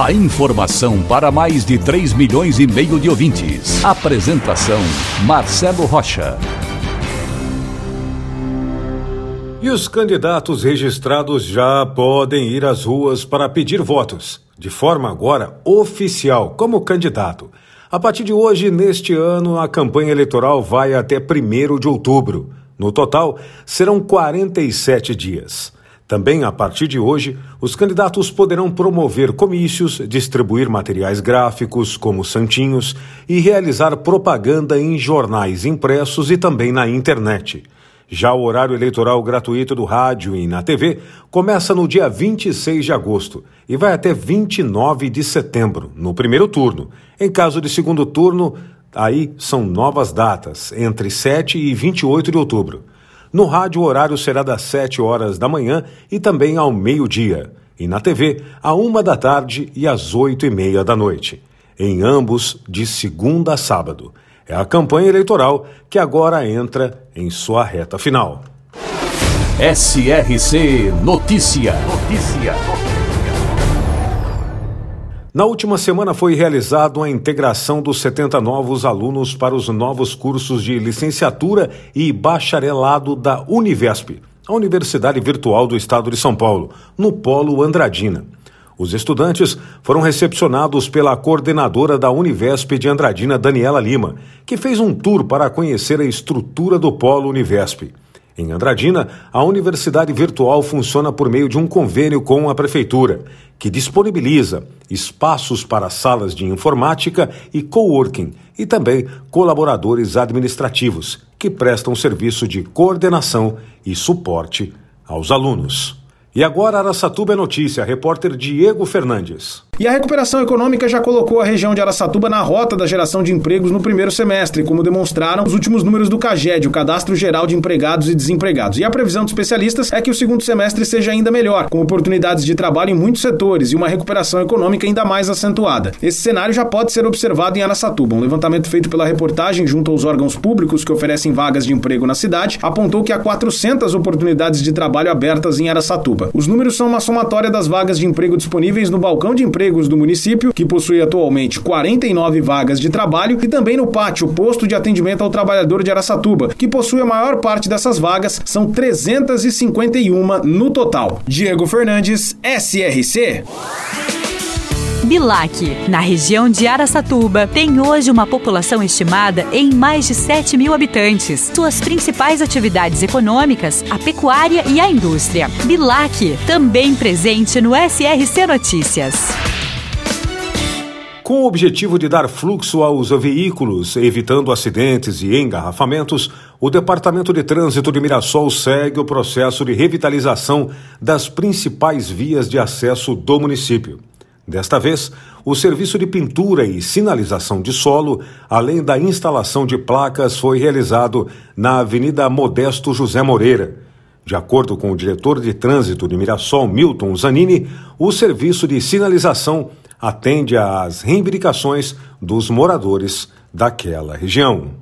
A informação para mais de 3 milhões e meio de ouvintes. Apresentação Marcelo Rocha. E os candidatos registrados já podem ir às ruas para pedir votos, de forma agora oficial, como candidato. A partir de hoje, neste ano, a campanha eleitoral vai até 1 de outubro. No total, serão 47 dias. Também, a partir de hoje, os candidatos poderão promover comícios, distribuir materiais gráficos, como santinhos, e realizar propaganda em jornais impressos e também na internet. Já o horário eleitoral gratuito do rádio e na TV começa no dia 26 de agosto e vai até 29 de setembro, no primeiro turno. Em caso de segundo turno, aí são novas datas, entre 7 e 28 de outubro. No rádio, o horário será das 7 horas da manhã e também ao meio-dia. E na TV, a uma da tarde e às oito e meia da noite. Em ambos, de segunda a sábado. É a campanha eleitoral que agora entra em sua reta final. SRC Notícia. Notícia. Na última semana foi realizado a integração dos 70 novos alunos para os novos cursos de licenciatura e bacharelado da Univesp, a Universidade Virtual do Estado de São Paulo, no Polo Andradina. Os estudantes foram recepcionados pela coordenadora da Univesp de Andradina, Daniela Lima, que fez um tour para conhecer a estrutura do Polo Univesp. Em Andradina, a universidade virtual funciona por meio de um convênio com a prefeitura, que disponibiliza espaços para salas de informática e coworking e também colaboradores administrativos, que prestam serviço de coordenação e suporte aos alunos. E agora Araçatuba é notícia, repórter Diego Fernandes. E a recuperação econômica já colocou a região de Araçatuba na rota da geração de empregos no primeiro semestre, como demonstraram os últimos números do CAGED, o Cadastro Geral de Empregados e Desempregados. E a previsão dos especialistas é que o segundo semestre seja ainda melhor, com oportunidades de trabalho em muitos setores e uma recuperação econômica ainda mais acentuada. Esse cenário já pode ser observado em Araçatuba. Um levantamento feito pela reportagem junto aos órgãos públicos que oferecem vagas de emprego na cidade apontou que há 400 oportunidades de trabalho abertas em Araçatuba. Os números são uma somatória das vagas de emprego disponíveis no balcão de empregos do município, que possui atualmente 49 vagas de trabalho, e também no pátio, posto de atendimento ao trabalhador de Araçatuba, que possui a maior parte dessas vagas, são 351 no total. Diego Fernandes, SRC. Bilac, na região de Araçatuba, tem hoje uma população estimada em mais de 7 mil habitantes. Suas principais atividades econômicas, a pecuária e a indústria. Bilac, também presente no SRC Notícias. Com o objetivo de dar fluxo aos veículos, evitando acidentes e engarrafamentos, o Departamento de Trânsito de Mirassol segue o processo de revitalização das principais vias de acesso do município. Desta vez, o serviço de pintura e sinalização de solo, além da instalação de placas, foi realizado na Avenida Modesto José Moreira. De acordo com o diretor de trânsito de Mirassol, Milton Zanini, o serviço de sinalização atende às reivindicações dos moradores daquela região.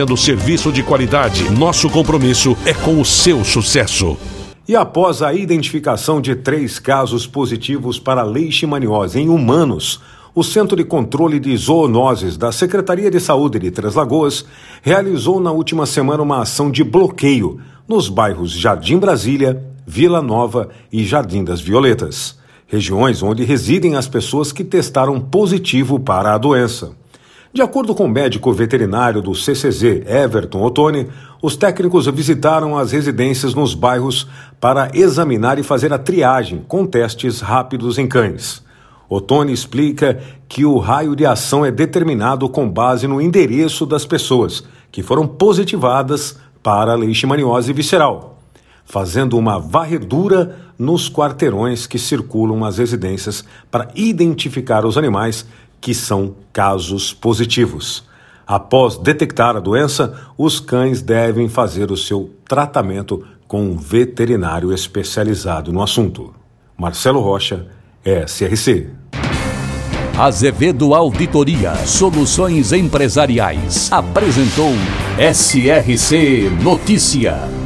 oferecendo serviço de qualidade. Nosso compromisso é com o seu sucesso. E após a identificação de três casos positivos para leishmaniose em humanos, o Centro de Controle de Zoonoses da Secretaria de Saúde de Três Lagoas realizou na última semana uma ação de bloqueio nos bairros Jardim Brasília, Vila Nova e Jardim das Violetas. regiões onde residem as pessoas que testaram positivo para a doença. De acordo com o médico veterinário do CCZ, Everton Ottoni, os técnicos visitaram as residências nos bairros para examinar e fazer a triagem com testes rápidos em cães. Ottoni explica que o raio de ação é determinado com base no endereço das pessoas que foram positivadas para a leishmaniose visceral, fazendo uma varredura nos quarteirões que circulam as residências para identificar os animais que são casos positivos. Após detectar a doença, os cães devem fazer o seu tratamento com um veterinário especializado no assunto. Marcelo Rocha, SRC. Azevedo Auditoria Soluções Empresariais apresentou SRC Notícia.